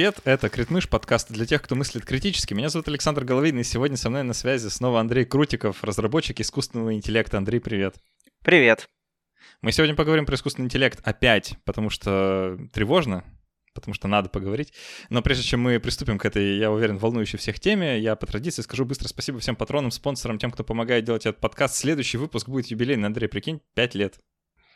Привет, это Критмыш, подкаст для тех, кто мыслит критически. Меня зовут Александр Головин, и сегодня со мной на связи снова Андрей Крутиков, разработчик искусственного интеллекта. Андрей, привет. Привет. Мы сегодня поговорим про искусственный интеллект опять, потому что тревожно, потому что надо поговорить. Но прежде чем мы приступим к этой, я уверен, волнующей всех теме, я по традиции скажу быстро спасибо всем патронам, спонсорам, тем, кто помогает делать этот подкаст. Следующий выпуск будет юбилейный, Андрей, прикинь, 5 лет.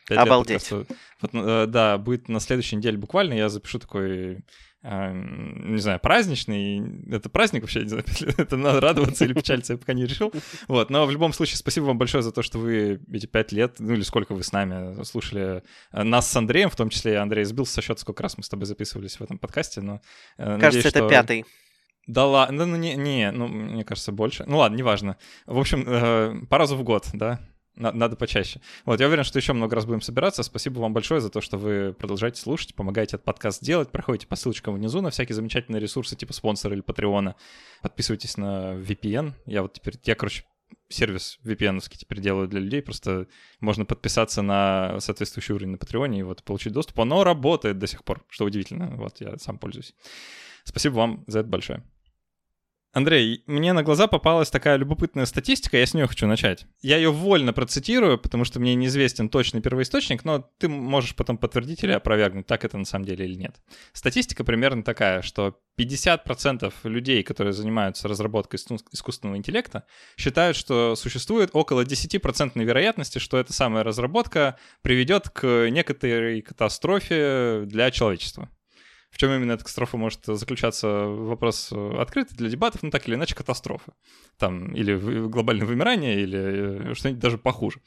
5 Обалдеть. Лет вот, э, да, будет на следующей неделе буквально, я запишу такой не знаю, праздничный. Это праздник вообще, не знаю, это надо радоваться или печалиться, я пока не решил. Вот, но в любом случае, спасибо вам большое за то, что вы эти пять лет, ну или сколько вы с нами слушали э, нас с Андреем, в том числе Андрей сбился со счета, сколько раз мы с тобой записывались в этом подкасте, но... Э, Кажется, надеюсь, это что... пятый. Да ладно, ну не, не, ну мне кажется больше. Ну ладно, неважно. В общем, э, по разу в год, да, надо почаще. Вот, я уверен, что еще много раз будем собираться. Спасибо вам большое за то, что вы продолжаете слушать, помогаете этот подкаст делать. Проходите по ссылочкам внизу на всякие замечательные ресурсы типа спонсора или патреона. Подписывайтесь на VPN. Я вот теперь, я, короче, сервис vpn теперь делаю для людей. Просто можно подписаться на соответствующий уровень на Патреоне и вот получить доступ. Оно работает до сих пор, что удивительно. Вот я сам пользуюсь. Спасибо вам за это большое. Андрей, мне на глаза попалась такая любопытная статистика, я с нее хочу начать. Я ее вольно процитирую, потому что мне неизвестен точный первоисточник, но ты можешь потом подтвердить или опровергнуть, так это на самом деле или нет. Статистика примерно такая, что 50% людей, которые занимаются разработкой искусственного интеллекта, считают, что существует около 10% вероятности, что эта самая разработка приведет к некоторой катастрофе для человечества. В чем именно эта катастрофа может заключаться, вопрос э, открытый для дебатов, но так или иначе катастрофа. Там или глобальное вымирание, или э, что-нибудь даже похуже.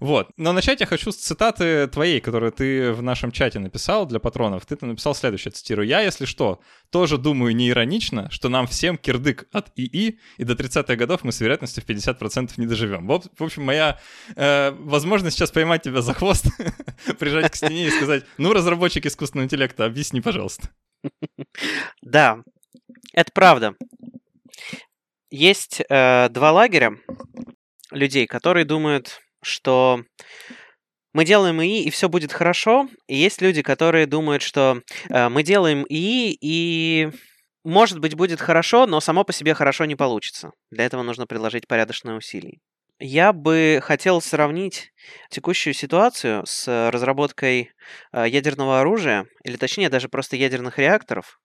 Вот. Но начать я хочу с цитаты твоей, которую ты в нашем чате написал для патронов. Ты там написал следующее, цитирую. «Я, если что, тоже думаю не иронично, что нам всем кирдык от ИИ, и до 30-х годов мы с вероятностью в 50% не доживем». В общем, моя э, возможность сейчас поймать тебя за хвост, прижать к стене и сказать, ну, разработчик искусственного интеллекта, объясни, пожалуйста. Да, это правда. Есть э, два лагеря людей, которые думают, что мы делаем ИИ, и все будет хорошо. И есть люди, которые думают, что э, мы делаем ИИ, и может быть будет хорошо, но само по себе хорошо не получится. Для этого нужно приложить порядочные усилия. Я бы хотел сравнить текущую ситуацию с разработкой э, ядерного оружия, или точнее даже просто ядерных реакторов,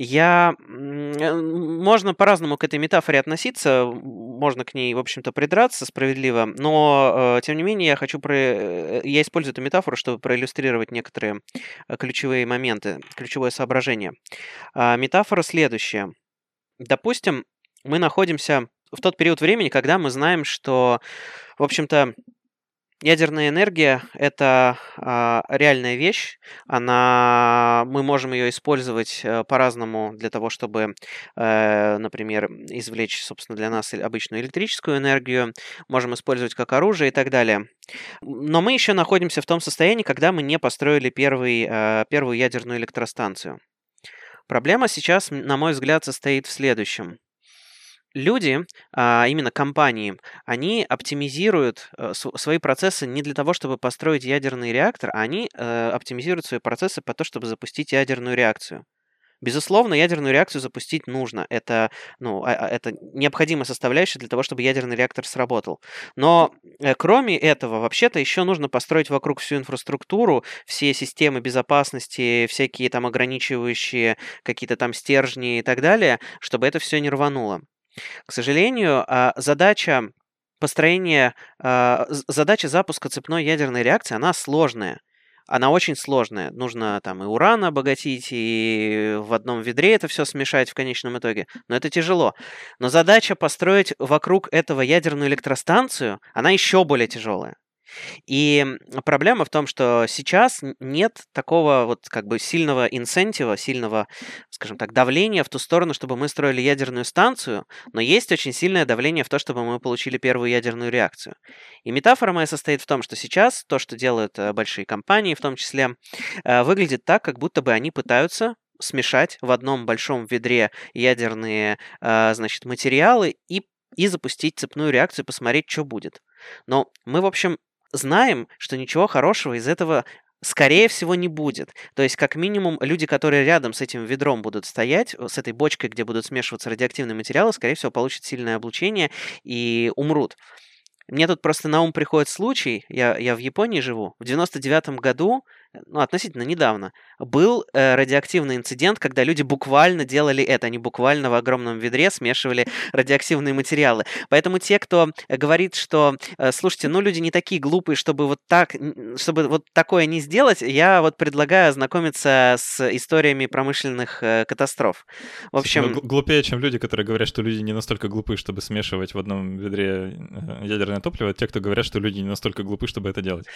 я... Э, можно по-разному к этой метафоре относиться, можно к ней, в общем-то, придраться справедливо, но, э, тем не менее, я хочу про... Э, я использую эту метафору, чтобы проиллюстрировать некоторые ключевые моменты, ключевое соображение. А, метафора следующая. Допустим, мы находимся в тот период времени, когда мы знаем, что, в общем-то, Ядерная энергия — это а, реальная вещь. Она, мы можем ее использовать а, по-разному для того, чтобы, а, например, извлечь, собственно, для нас обычную электрическую энергию. Можем использовать как оружие и так далее. Но мы еще находимся в том состоянии, когда мы не построили первый, а, первую ядерную электростанцию. Проблема сейчас, на мой взгляд, состоит в следующем люди, а именно компании, они оптимизируют э, свои процессы не для того, чтобы построить ядерный реактор, а они э, оптимизируют свои процессы по то, чтобы запустить ядерную реакцию. Безусловно, ядерную реакцию запустить нужно. Это, ну, а, а, это необходимая составляющая для того, чтобы ядерный реактор сработал. Но э, кроме этого, вообще-то еще нужно построить вокруг всю инфраструктуру, все системы безопасности, всякие там ограничивающие какие-то там стержни и так далее, чтобы это все не рвануло. К сожалению, а, задача построения, а, задача запуска цепной ядерной реакции, она сложная. Она очень сложная. Нужно там и уран обогатить, и в одном ведре это все смешать в конечном итоге. Но это тяжело. Но задача построить вокруг этого ядерную электростанцию, она еще более тяжелая. И проблема в том, что сейчас нет такого вот как бы сильного инсентива, сильного, скажем так, давления в ту сторону, чтобы мы строили ядерную станцию, но есть очень сильное давление в то, чтобы мы получили первую ядерную реакцию. И метафора моя состоит в том, что сейчас то, что делают э, большие компании в том числе, э, выглядит так, как будто бы они пытаются смешать в одном большом ведре ядерные, э, значит, материалы и и запустить цепную реакцию, посмотреть, что будет. Но мы, в общем, знаем, что ничего хорошего из этого Скорее всего, не будет. То есть, как минимум, люди, которые рядом с этим ведром будут стоять, с этой бочкой, где будут смешиваться радиоактивные материалы, скорее всего, получат сильное облучение и умрут. Мне тут просто на ум приходит случай, я, я в Японии живу, в 99 году ну, относительно недавно, был э, радиоактивный инцидент, когда люди буквально делали это, они буквально в огромном ведре смешивали радиоактивные материалы. Поэтому те, кто говорит, что, э, слушайте, ну, люди не такие глупые, чтобы вот так, чтобы вот такое не сделать, я вот предлагаю ознакомиться с историями промышленных э, катастроф. В общем... Ну, глупее, чем люди, которые говорят, что люди не настолько глупы, чтобы смешивать в одном ведре э, ядерное топливо, те, кто говорят, что люди не настолько глупы, чтобы это делать.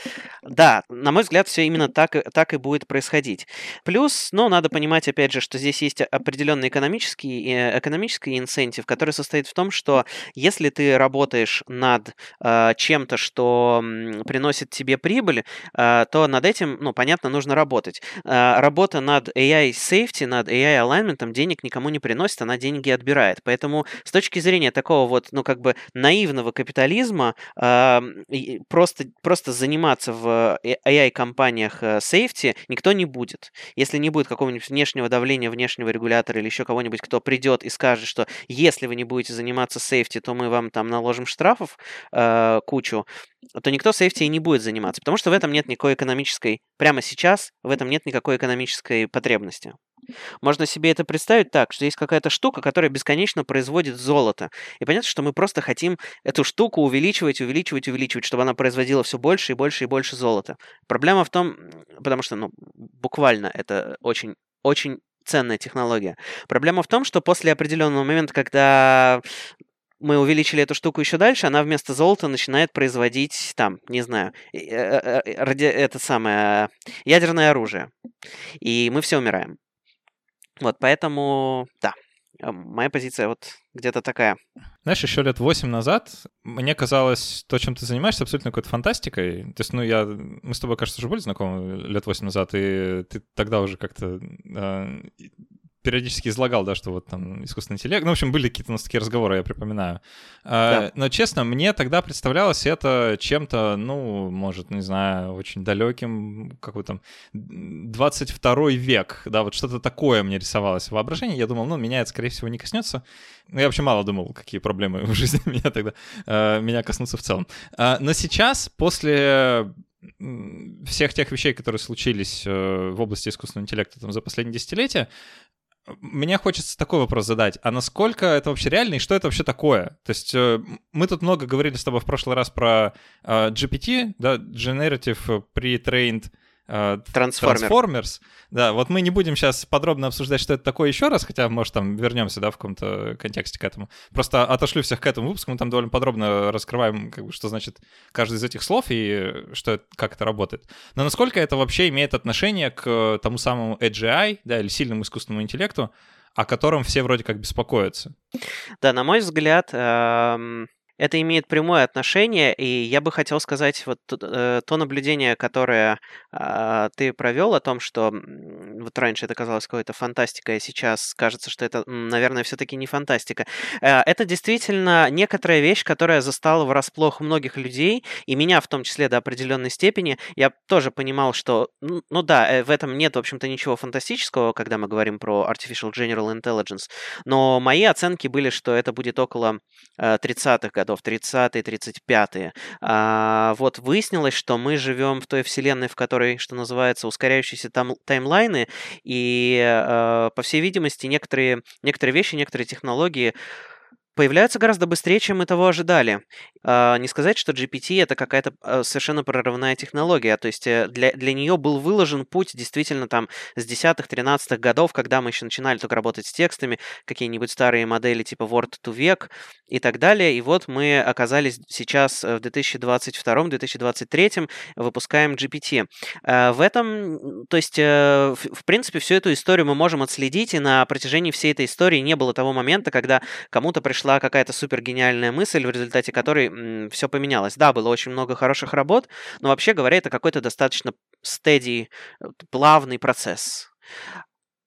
Да, на мой взгляд, все именно так, так и будет происходить. Плюс, ну, надо понимать, опять же, что здесь есть определенный экономический, э, экономический инцентив, который состоит в том, что если ты работаешь над э, чем-то, что приносит тебе прибыль, э, то над этим, ну, понятно, нужно работать. Э, работа над AI safety, над AI alignment денег никому не приносит, она деньги отбирает. Поэтому с точки зрения такого вот, ну, как бы наивного капитализма, э, просто, просто заниматься в AI-компаниях э, сейфти никто не будет. Если не будет какого-нибудь внешнего давления, внешнего регулятора или еще кого-нибудь, кто придет и скажет, что если вы не будете заниматься сейфти, то мы вам там наложим штрафов э, кучу, то никто сейфти и не будет заниматься, потому что в этом нет никакой экономической, прямо сейчас в этом нет никакой экономической потребности. Можно себе это представить так, что есть какая-то штука, которая бесконечно производит золото. И понятно, что мы просто хотим эту штуку увеличивать, увеличивать, увеличивать, чтобы она производила все больше и больше и больше золота. Проблема в том, потому что, ну, буквально это очень, очень ценная технология. Проблема в том, что после определенного момента, когда мы увеличили эту штуку еще дальше, она вместо золота начинает производить, там, не знаю, э, э, э, ради, это самое, ядерное оружие. И мы все умираем. Вот, поэтому, да, э, моя позиция вот где-то такая. Знаешь, еще лет восемь назад мне казалось, то, чем ты занимаешься, абсолютно какой-то фантастикой. То есть, ну, я... Мы с тобой, кажется, уже были знакомы лет восемь назад, и ты тогда уже как-то э, периодически излагал, да, что вот там искусственный интеллект. Ну, в общем, были какие-то у нас такие разговоры, я припоминаю. А, да. Но, честно, мне тогда представлялось это чем-то, ну, может, не знаю, очень далеким, какой там 22 век, да, вот что-то такое мне рисовалось в воображении. Я думал, ну, меня это, скорее всего, не коснется. Ну, я вообще мало думал, какие проблемы в жизни меня тогда, э, меня коснутся в целом. А, но сейчас, после всех тех вещей, которые случились э, в области искусственного интеллекта там, за последние десятилетия, мне хочется такой вопрос задать. А насколько это вообще реально и что это вообще такое? То есть э, мы тут много говорили с тобой в прошлый раз про э, GPT, да, Generative Pre-Trained Э, Transformer. Transformers. Да, вот мы не будем сейчас подробно обсуждать, что это такое еще раз, хотя, может, там вернемся, да, в каком-то контексте к этому. Просто отошлю всех к этому выпуску, мы там довольно подробно раскрываем, как бы, что значит каждый из этих слов и что это, как это работает. Но насколько это вообще имеет отношение к тому самому AGI, да, или сильному искусственному интеллекту, о котором все вроде как беспокоятся? Да, на мой взгляд, эм это имеет прямое отношение, и я бы хотел сказать вот э, то наблюдение, которое э, ты провел о том, что вот раньше это казалось какой-то фантастикой, а сейчас кажется, что это, наверное, все-таки не фантастика. Э, это действительно некоторая вещь, которая застала врасплох многих людей, и меня в том числе до определенной степени. Я тоже понимал, что, ну да, э, в этом нет, в общем-то, ничего фантастического, когда мы говорим про Artificial General Intelligence, но мои оценки были, что это будет около э, 30-х годов годов, 30-е, 35-е. А, вот выяснилось, что мы живем в той вселенной, в которой, что называется, ускоряющиеся там, таймлайны, и, а, по всей видимости, некоторые, некоторые вещи, некоторые технологии появляются гораздо быстрее, чем мы того ожидали. А, не сказать, что GPT это какая-то а, совершенно прорывная технология, то есть э, для, для нее был выложен путь действительно там с 10-х, 13-х годов, когда мы еще начинали только работать с текстами, какие-нибудь старые модели типа Word to Vec и так далее, и вот мы оказались сейчас э, в 2022-2023, выпускаем GPT. А, в этом, то есть, э, в принципе, всю эту историю мы можем отследить, и на протяжении всей этой истории не было того момента, когда кому-то пришло пришла какая-то супер гениальная мысль, в результате которой все поменялось. Да, было очень много хороших работ, но вообще говоря, это какой-то достаточно steady, плавный процесс.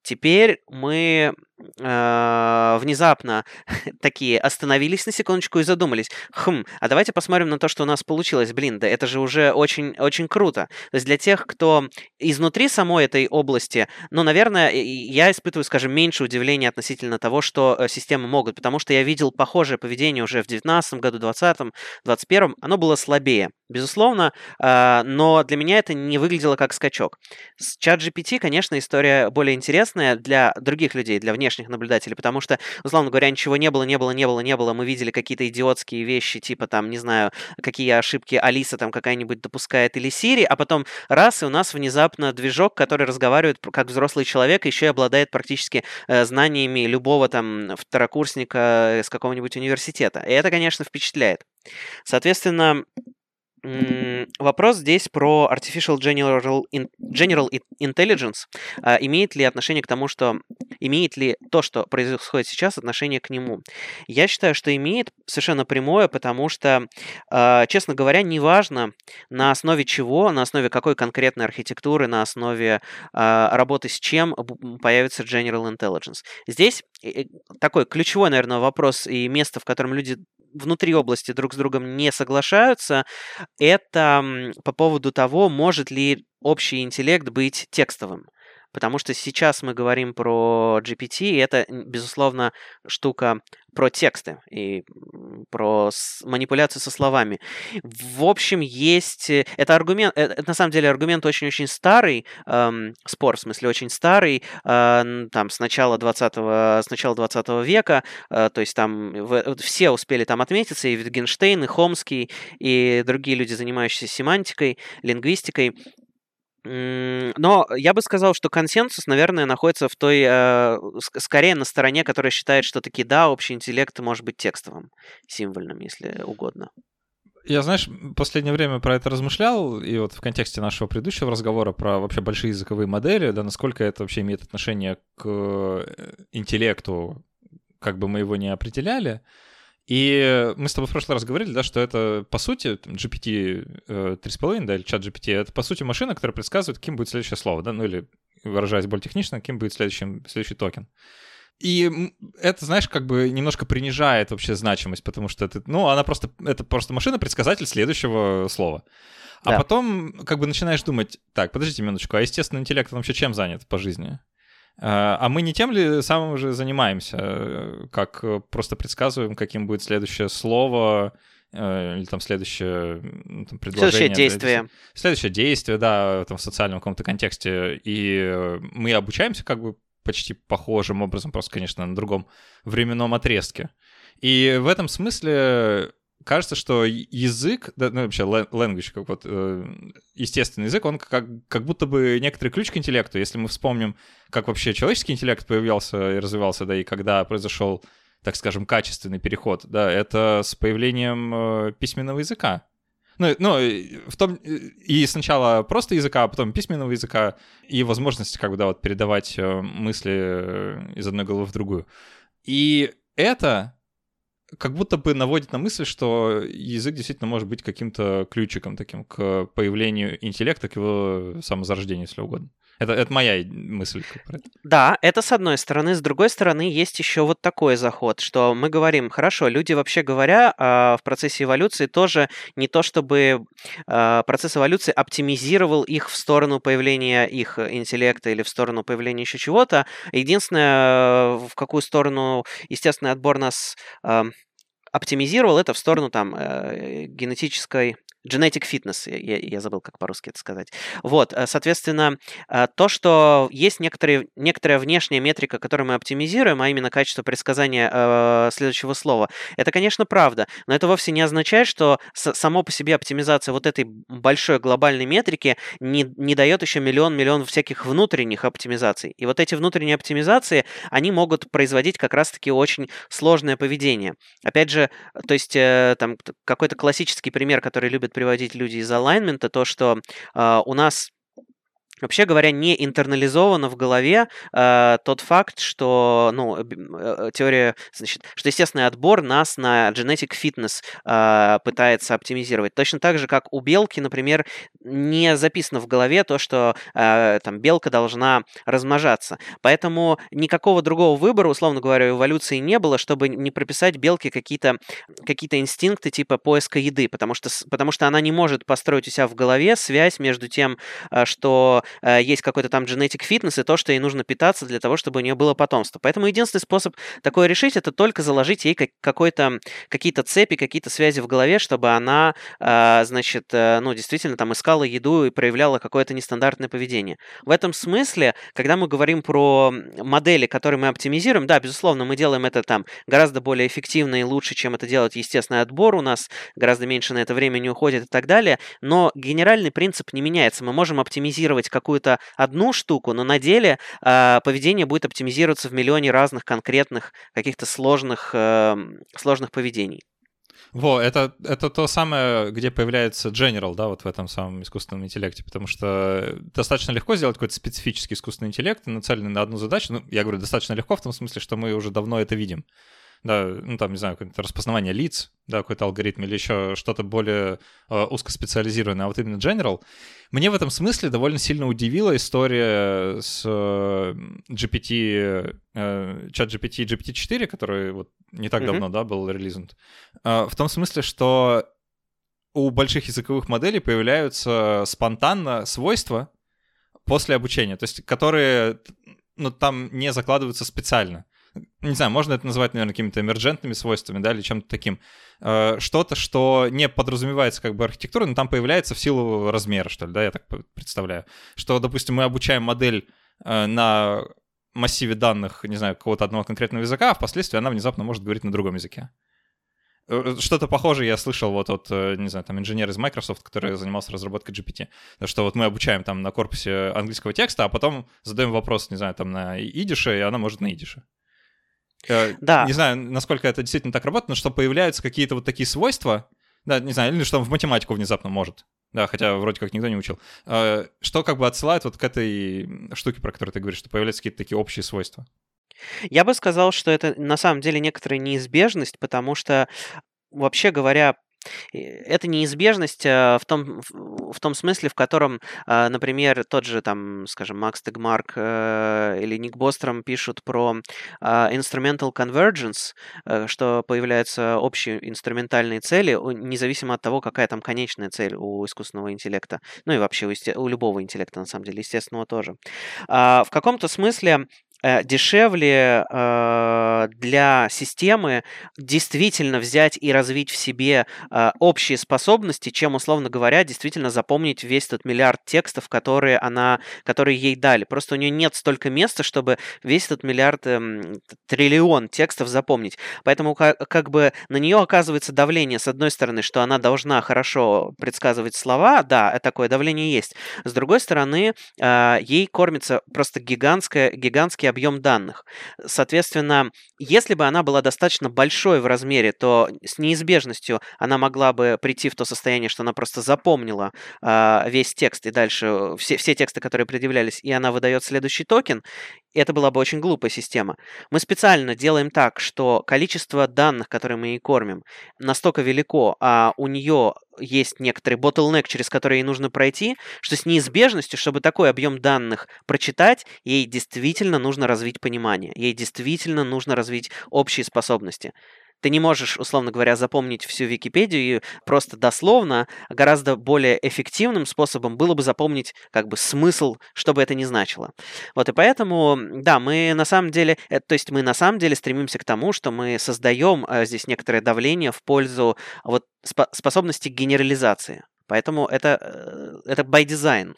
Теперь мы э, внезапно такие остановились на секундочку и задумались, хм, а давайте посмотрим на то, что у нас получилось. Блин, да это же уже очень, очень круто. То есть для тех, кто изнутри самой этой области, ну, наверное, я испытываю, скажем, меньше удивления относительно того, что э, системы могут, потому что я видел похожее поведение уже в 2019 году, 2020, 2021, оно было слабее безусловно, а, но для меня это не выглядело как скачок. С чат GPT, конечно, история более интересная для других людей, для внешних наблюдателей, потому что, условно говоря, ничего не было, не было, не было, не было, мы видели какие-то идиотские вещи, типа там, не знаю, какие ошибки Алиса там какая-нибудь допускает или Сири, а потом раз, и у нас внезапно движок, который разговаривает как взрослый человек, еще и обладает практически э, знаниями любого там второкурсника из какого-нибудь университета. И это, конечно, впечатляет. Соответственно, Вопрос здесь про Artificial General, General Intelligence. А, имеет ли отношение к тому, что... Имеет ли то, что происходит сейчас, отношение к нему? Я считаю, что имеет совершенно прямое, потому что, а, честно говоря, неважно, на основе чего, на основе какой конкретной архитектуры, на основе а, работы с чем появится General Intelligence. Здесь э, такой ключевой, наверное, вопрос и место, в котором люди внутри области друг с другом не соглашаются, это по поводу того, может ли общий интеллект быть текстовым. Потому что сейчас мы говорим про GPT, и это, безусловно, штука про тексты и про манипуляцию со словами. В общем, есть... Э, это аргумент... Э, это, на самом деле аргумент очень-очень старый, эм, спор, в смысле, очень старый, э, там, с начала 20, с начала 20 века, э, то есть там в, все успели там отметиться, и Wittgenstein, и Хомский, и другие люди, занимающиеся семантикой, лингвистикой. Но я бы сказал, что консенсус, наверное, находится в той, э, скорее на стороне, которая считает, что таки да, общий интеллект может быть текстовым, символьным, если угодно. Я, знаешь, в последнее время про это размышлял, и вот в контексте нашего предыдущего разговора про вообще большие языковые модели, да, насколько это вообще имеет отношение к э, интеллекту, как бы мы его не определяли. И мы с тобой в прошлый раз говорили, да, что это, по сути, GPT 3.5, э, да, или чат GPT, это, по сути, машина, которая предсказывает, каким будет следующее слово, да, ну или, выражаясь более технично, каким будет следующий, следующий токен. И это, знаешь, как бы немножко принижает вообще значимость, потому что это, ну, она просто, это просто машина-предсказатель следующего слова. А да. потом как бы начинаешь думать, так, подождите минуточку, а естественный интеллект он вообще чем занят по жизни? А, а мы не тем ли самым же занимаемся, э, как э, просто предсказываем, каким будет следующее слово, э, или там следующее там, предложение. Следующее действие. Следующее действие, да, там, в социальном каком-то контексте. И мы обучаемся как бы почти похожим образом, просто, конечно, на другом временном отрезке. И в этом смысле кажется, что язык, да, ну вообще language, как вот э, естественный язык, он как, как будто бы некоторый ключ к интеллекту. Если мы вспомним, как вообще человеческий интеллект появлялся и развивался, да, и когда произошел, так скажем, качественный переход, да, это с появлением э, письменного языка. Ну, ну, в том, и сначала просто языка, а потом письменного языка, и возможность, как бы, да, вот передавать э, мысли э, из одной головы в другую. И это как будто бы наводит на мысль, что язык действительно может быть каким-то ключиком таким к появлению интеллекта, к его самозарождению, если угодно. Это, это моя мысль. Да, это с одной стороны. С другой стороны, есть еще вот такой заход, что мы говорим, хорошо, люди вообще говоря а, в процессе эволюции тоже не то, чтобы а, процесс эволюции оптимизировал их в сторону появления их интеллекта или в сторону появления еще чего-то. Единственное, в какую сторону естественный отбор нас оптимизировал это в сторону там э, генетической Genetic fitness, я, я забыл, как по-русски это сказать. Вот, э, соответственно, э, то, что есть некоторые, некоторая внешняя метрика, которую мы оптимизируем, а именно качество предсказания э, следующего слова, это, конечно, правда, но это вовсе не означает, что само по себе оптимизация вот этой большой глобальной метрики не, не дает еще миллион-миллион всяких внутренних оптимизаций. И вот эти внутренние оптимизации, они могут производить как раз-таки очень сложное поведение. Опять же, то есть э, там какой-то классический пример, который любят приводить люди из alignment, то, что э, у нас вообще говоря, не интернализовано в голове э, тот факт, что, ну, э, теория, значит, что естественный отбор нас на genetic fitness э, пытается оптимизировать. Точно так же, как у белки, например, не записано в голове то, что э, там белка должна размножаться. Поэтому никакого другого выбора, условно говоря, эволюции не было, чтобы не прописать белке какие-то какие инстинкты типа поиска еды, потому что, потому что она не может построить у себя в голове связь между тем, э, что э, есть какой-то там genetic fitness и то, что ей нужно питаться для того, чтобы у нее было потомство. Поэтому единственный способ такое решить, это только заложить ей какой-то, какие-то цепи, какие-то связи в голове, чтобы она, э, значит, ну, действительно там искала еду и проявляла какое-то нестандартное поведение. В этом смысле, когда мы говорим про модели, которые мы оптимизируем, да, безусловно, мы делаем это там гораздо более эффективно и лучше, чем это делать естественный отбор, у нас гораздо меньше на это времени уходит и так далее, но генеральный принцип не меняется. Мы можем оптимизировать какую-то одну штуку, но на деле э, поведение будет оптимизироваться в миллионе разных конкретных каких-то сложных, э, сложных поведений. Во, это, это то самое, где появляется General, да, вот в этом самом искусственном интеллекте, потому что достаточно легко сделать какой-то специфический искусственный интеллект, нацеленный на одну задачу. Ну, я говорю, достаточно легко в том смысле, что мы уже давно это видим да, ну там, не знаю, какое-то распознавание лиц, да, какой-то алгоритм или еще что-то более э, узкоспециализированное, а вот именно General. Мне в этом смысле довольно сильно удивила история с э, GPT, э, чат GPT GPT-4, который вот не так mm-hmm. давно, да, был релизнут. Э, в том смысле, что у больших языковых моделей появляются спонтанно свойства после обучения, то есть которые ну, там не закладываются специально не знаю, можно это назвать, наверное, какими-то эмерджентными свойствами, да, или чем-то таким. Э, что-то, что не подразумевается как бы архитектурой, но там появляется в силу размера, что ли, да, я так представляю. Что, допустим, мы обучаем модель э, на массиве данных, не знаю, какого-то одного конкретного языка, а впоследствии она внезапно может говорить на другом языке. Э, что-то похожее я слышал вот от, не знаю, там, инженер из Microsoft, который занимался разработкой GPT. Что вот мы обучаем там на корпусе английского текста, а потом задаем вопрос, не знаю, там, на идише, и она может на идише. Э, да. Не знаю, насколько это действительно так работает, но что появляются какие-то вот такие свойства, да, не знаю, или что в математику внезапно может. Да, хотя вроде как никто не учил. Э, что как бы отсылает вот к этой штуке, про которую ты говоришь, что появляются какие-то такие общие свойства. Я бы сказал, что это на самом деле некоторая неизбежность, потому что вообще говоря, это неизбежность э, в том, в том смысле, в котором, э, например, тот же, там, скажем, Макс Тегмарк э, или Ник Бостром пишут про instrumental convergence, что появляются общие инструментальные цели, независимо от того, какая там конечная цель у искусственного интеллекта. Ну и вообще у, у любого интеллекта, на самом деле, естественного тоже. А, в каком-то смысле дешевле э, для системы действительно взять и развить в себе э, общие способности, чем, условно говоря, действительно запомнить весь этот миллиард текстов, которые она, которые ей дали. Просто у нее нет столько места, чтобы весь этот миллиард, эм, триллион текстов запомнить. Поэтому как, бы на нее оказывается давление, с одной стороны, что она должна хорошо предсказывать слова, да, такое давление есть. С другой стороны, ей кормится просто гигантский гигантский объем данных. Соответственно, если бы она была достаточно большой в размере, то с неизбежностью она могла бы прийти в то состояние, что она просто запомнила э, весь текст и дальше все, все тексты, которые предъявлялись, и она выдает следующий токен, это была бы очень глупая система. Мы специально делаем так, что количество данных, которые мы ей кормим, настолько велико, а у нее есть некоторый bottleneck, через который ей нужно пройти, что с неизбежностью, чтобы такой объем данных прочитать, ей действительно нужно развить понимание, ей действительно нужно развить общие способности. Ты не можешь, условно говоря, запомнить всю Википедию просто дословно, гораздо более эффективным способом было бы запомнить как бы смысл, что бы это ни значило. Вот и поэтому, да, мы на самом деле, э, то есть мы на самом деле стремимся к тому, что мы создаем э, здесь некоторое давление в пользу вот способности генерализации. Поэтому это, э, это by design.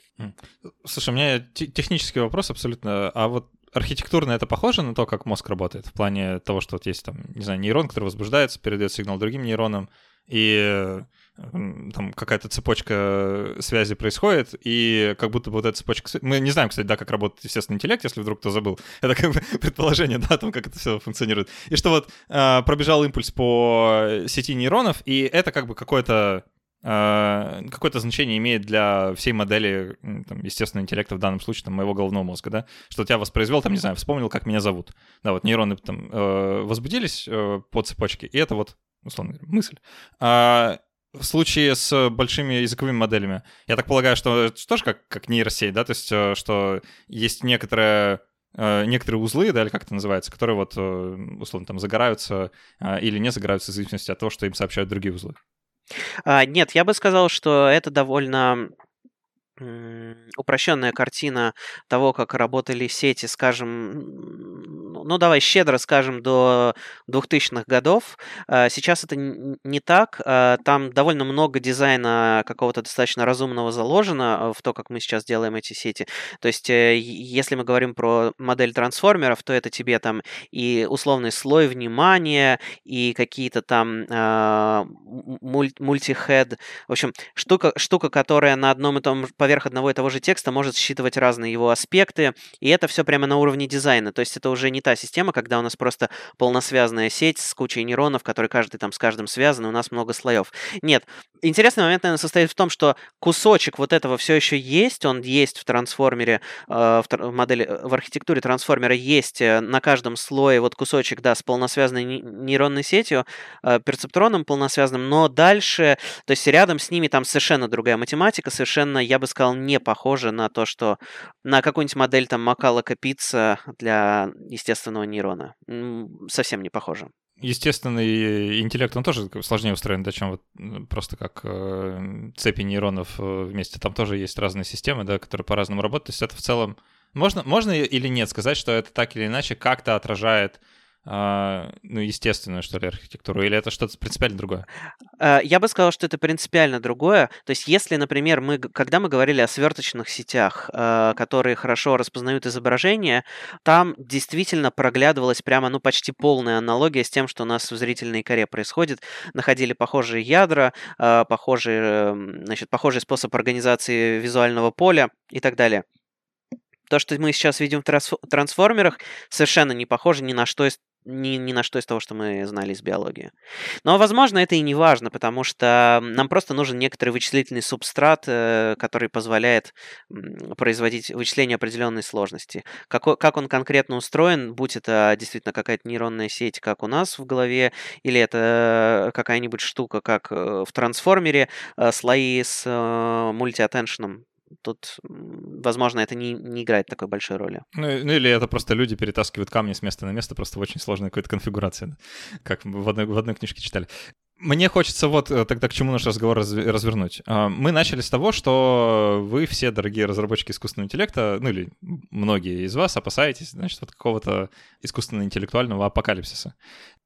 Слушай, у меня технический вопрос абсолютно. А вот архитектурно это похоже на то, как мозг работает, в плане того, что вот есть там, не знаю, нейрон, который возбуждается, передает сигнал другим нейронам, и там какая-то цепочка связи происходит, и как будто бы вот эта цепочка... Мы не знаем, кстати, да, как работает естественный интеллект, если вдруг кто забыл. Это как бы предположение, да, о том, как это все функционирует. И что вот э, пробежал импульс по сети нейронов, и это как бы какое-то какое-то значение имеет для всей модели, там, естественного интеллекта, в данном случае, там, моего головного мозга, да, что тебя воспроизвел, там, не знаю, вспомнил, как меня зовут. Да, вот нейроны там э, возбудились э, по цепочке, и это вот, условно говоря, мысль. А в случае с большими языковыми моделями, я так полагаю, что это тоже как, как нейросеть, да, то есть, э, что есть некоторая э, некоторые узлы, да, или как это называется, которые вот, э, условно, там загораются или не загораются в зависимости от того, что им сообщают другие узлы. А, нет, я бы сказал, что это довольно упрощенная картина того, как работали сети, скажем, ну давай щедро скажем, до 2000-х годов. А, сейчас это не так. А, там довольно много дизайна какого-то достаточно разумного заложено в то, как мы сейчас делаем эти сети. То есть, э, если мы говорим про модель трансформеров, то это тебе там и условный слой внимания, и какие-то там а, мультихед. В общем, штука, штука, которая на одном и том поверх одного и того же текста может считывать разные его аспекты, и это все прямо на уровне дизайна. То есть это уже не та система, когда у нас просто полносвязанная сеть с кучей нейронов, которые каждый там с каждым связан, и у нас много слоев. Нет. Интересный момент, наверное, состоит в том, что кусочек вот этого все еще есть, он есть в трансформере, э, в модели, в архитектуре трансформера есть э, на каждом слое вот кусочек, да, с полносвязанной нейронной сетью, э, перцептроном полносвязанным, но дальше, то есть рядом с ними там совершенно другая математика, совершенно, я бы сказал, не похоже на то, что на какую-нибудь модель там Макалака пицца для естественного нейрона. Совсем не похоже. Естественный интеллект, он тоже сложнее устроен, да, чем вот просто как э, цепи нейронов э, вместе. Там тоже есть разные системы, да, которые по-разному работают. То есть это в целом... Можно, можно или нет сказать, что это так или иначе как-то отражает ну, естественную, что ли, архитектуру, или это что-то принципиально другое? А, я бы сказал, что это принципиально другое. То есть, если, например, мы, когда мы говорили о сверточных сетях, а, которые хорошо распознают изображение, там действительно проглядывалась прямо, ну, почти полная аналогия с тем, что у нас в зрительной коре происходит. Находили похожие ядра, похожий, значит, похожий способ организации визуального поля и так далее. То, что мы сейчас видим в трансформерах, совершенно не похоже ни на что из ни, ни на что из того, что мы знали из биологии. Но, возможно, это и не важно, потому что нам просто нужен некоторый вычислительный субстрат, э, который позволяет производить вычисления определенной сложности. Какой, как он конкретно устроен, будь это действительно какая-то нейронная сеть, как у нас в голове, или это какая-нибудь штука, как э, в трансформере, э, слои с мультиатеншеном, тут, возможно, это не, не играет такой большой роли. Ну, ну или это просто люди перетаскивают камни с места на место просто в очень сложной какой-то конфигурации, как в одной, в одной книжке читали. Мне хочется вот э, тогда к чему наш разговор развернуть. А, мы начали с того, что вы все, дорогие разработчики искусственного интеллекта, ну или многие из вас опасаетесь, значит, вот какого-то искусственно-интеллектуального апокалипсиса.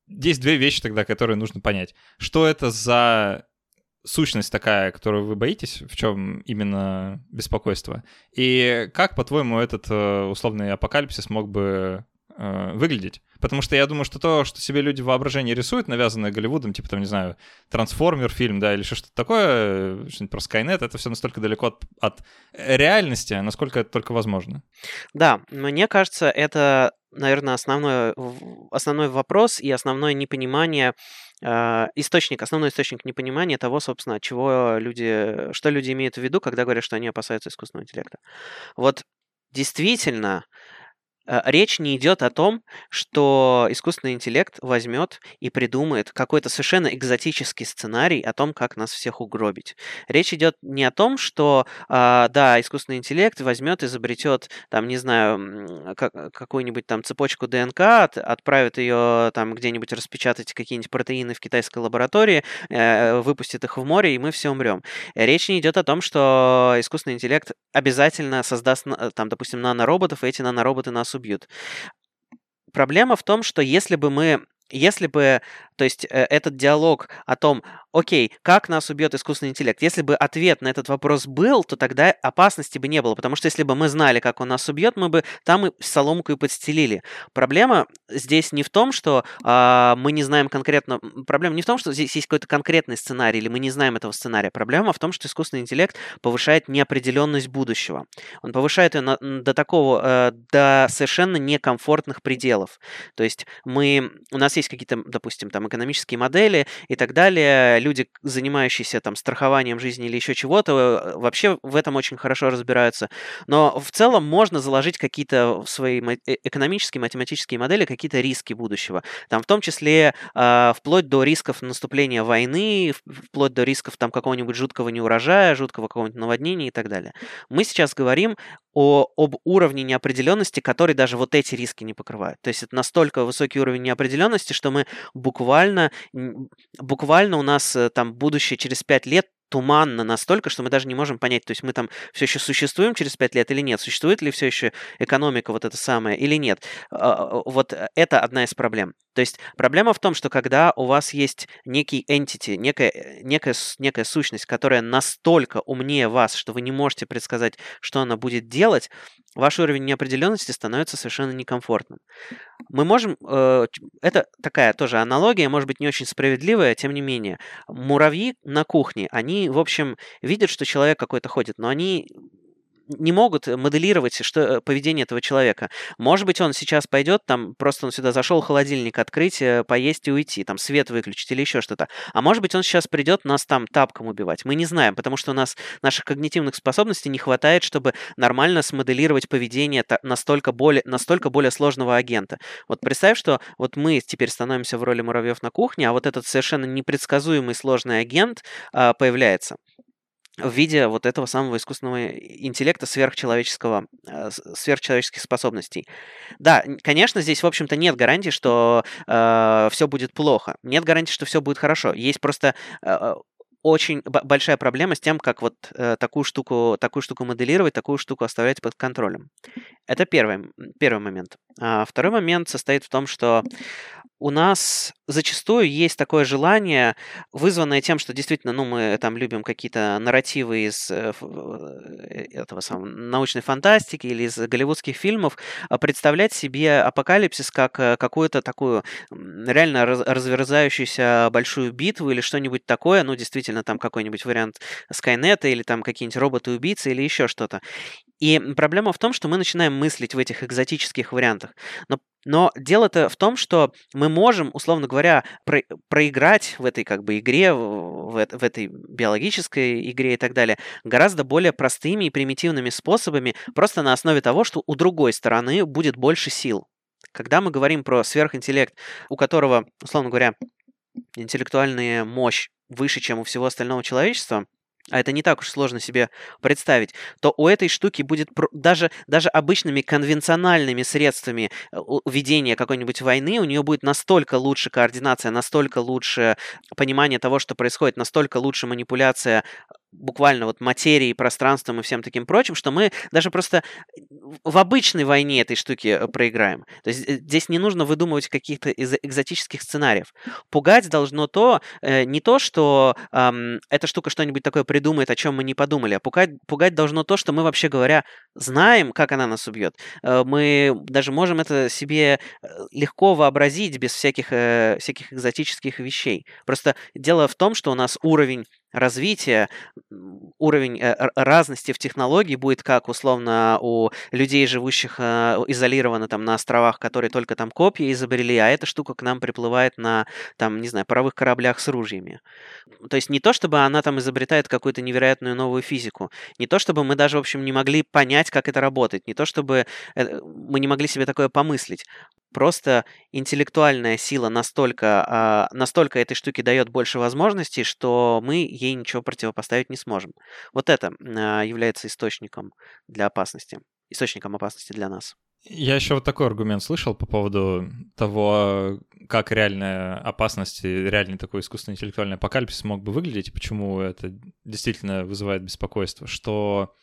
Есть две вещи тогда, которые нужно понять. Что это за сущность такая, которую вы боитесь, в чем именно беспокойство? И как, по-твоему, этот э, условный апокалипсис мог бы э, выглядеть? Потому что я думаю, что то, что себе люди в воображении рисуют, навязанное Голливудом, типа, там, не знаю, трансформер фильм, да, или что-то такое, что-нибудь про Skynet, это все настолько далеко от, от реальности, насколько это только возможно. Да, мне кажется, это, наверное, основной, основной вопрос и основное непонимание а, источник, основной источник непонимания того, собственно, чего люди, что люди имеют в виду, когда говорят, что они опасаются искусственного интеллекта. Вот действительно, речь не идет о том, что искусственный интеллект возьмет и придумает какой-то совершенно экзотический сценарий о том, как нас всех угробить. Речь идет не о том, что, а, да, искусственный интеллект возьмет, изобретет, там, не знаю, какую-нибудь там цепочку ДНК, отправит ее там где-нибудь распечатать какие-нибудь протеины в китайской лаборатории, э, выпустит их в море, и мы все умрем. Речь не идет о том, что искусственный интеллект обязательно создаст, там, допустим, нанороботов, и эти нанороботы нас убьют. Проблема в том, что если бы мы если бы, то есть э, этот диалог о том, окей, как нас убьет искусственный интеллект, если бы ответ на этот вопрос был, то тогда опасности бы не было, потому что если бы мы знали, как он нас убьет, мы бы там и соломку и подстелили. Проблема здесь не в том, что э, мы не знаем конкретно, проблема не в том, что здесь есть какой-то конкретный сценарий, или мы не знаем этого сценария. Проблема в том, что искусственный интеллект повышает неопределенность будущего. Он повышает ее на, до такого, э, до совершенно некомфортных пределов. То есть мы, у нас есть есть какие-то, допустим, там экономические модели и так далее. Люди, занимающиеся там страхованием жизни или еще чего-то, вообще в этом очень хорошо разбираются. Но в целом можно заложить какие-то свои экономические, математические модели, какие-то риски будущего. Там в том числе э, вплоть до рисков наступления войны, вплоть до рисков там какого-нибудь жуткого неурожая, жуткого какого-нибудь наводнения и так далее. Мы сейчас говорим о, об уровне неопределенности, который даже вот эти риски не покрывают. То есть это настолько высокий уровень неопределенности, что мы буквально, буквально у нас э, там будущее через 5 лет туманно настолько, что мы даже не можем понять, то есть мы там все еще существуем через пять лет или нет, существует ли все еще экономика вот эта самая или нет. А, а, вот это одна из проблем. То есть проблема в том, что когда у вас есть некий entity, некая, некая, некая сущность, которая настолько умнее вас, что вы не можете предсказать, что она будет делать, ваш уровень неопределенности становится совершенно некомфортным. Мы можем... Э, это такая тоже аналогия, может быть, не очень справедливая, тем не менее. Муравьи на кухне, они, в общем, видят, что человек какой-то ходит, но они не могут моделировать что, э, поведение этого человека. Может быть, он сейчас пойдет, там просто он сюда зашел, холодильник открыть, э, поесть и уйти, там свет выключить или еще что-то. А может быть, он сейчас придет нас там тапком убивать. Мы не знаем, потому что у нас наших когнитивных способностей не хватает, чтобы нормально смоделировать поведение настолько более, настолько более сложного агента. Вот представь, что вот мы теперь становимся в роли муравьев на кухне, а вот этот совершенно непредсказуемый сложный агент а, появляется в виде вот этого самого искусственного интеллекта сверхчеловеческого, э, сверхчеловеческих способностей. Да, конечно, здесь, в общем-то, нет гарантии, что э, все будет плохо. Нет гарантии, что все будет хорошо. Есть просто э, очень большая проблема с тем, как вот э, такую штуку, такую штуку моделировать, такую штуку оставлять под контролем. Это первый, первый момент. А второй момент состоит в том, что у нас зачастую есть такое желание, вызванное тем, что действительно, ну, мы там любим какие-то нарративы из э, э, этого самого научной фантастики или из голливудских фильмов, а представлять себе апокалипсис как э, какую-то такую реально разверзающуюся большую битву или что-нибудь такое, ну, действительно, там какой-нибудь вариант Скайнета или там какие-нибудь роботы-убийцы или еще что-то. И проблема в том, что мы начинаем мыслить в этих экзотических вариантах. Но но дело-то в том, что мы можем, условно говоря, про проиграть в этой как бы игре, в, в этой биологической игре и так далее, гораздо более простыми и примитивными способами, просто на основе того, что у другой стороны будет больше сил. Когда мы говорим про сверхинтеллект, у которого, условно говоря, интеллектуальная мощь выше, чем у всего остального человечества, а это не так уж сложно себе представить, то у этой штуки будет даже, даже обычными конвенциональными средствами э, ведения какой-нибудь войны, у нее будет настолько лучше координация, настолько лучше понимание того, что происходит, настолько лучше манипуляция буквально вот материей, пространством и всем таким прочим, что мы даже просто в обычной войне этой штуки э, проиграем. То есть э, здесь не нужно выдумывать каких-то из экзотических сценариев. Пугать должно то, э, не то, что эм, эта штука что-нибудь такое придумает, о чем мы не подумали, а пугать, пугать должно то, что мы вообще говоря знаем, как она нас убьет. Э, мы даже можем это себе легко вообразить без всяких, э, всяких экзотических вещей. Просто дело в том, что у нас уровень развития, уровень э, разности в технологии будет как условно у людей, живущих э, изолированно там на островах, которые только там копии изобрели, а эта штука к нам приплывает на там, не знаю, паровых кораблях с ружьями. То есть не то, чтобы она там изобретает какую-то невероятную новую физику, не то, чтобы мы даже, в общем, не могли понять, как это работает, не то, чтобы э, мы не могли себе такое помыслить. Просто интеллектуальная сила настолько, а, настолько этой штуке дает больше возможностей, что мы ей ничего противопоставить не сможем. Вот это а, является источником для опасности, источником опасности для нас. Я еще вот такой аргумент слышал по поводу того, как реальная опасность, реальный такой искусственный интеллектуальный апокалипсис мог бы выглядеть, и почему это действительно вызывает беспокойство, что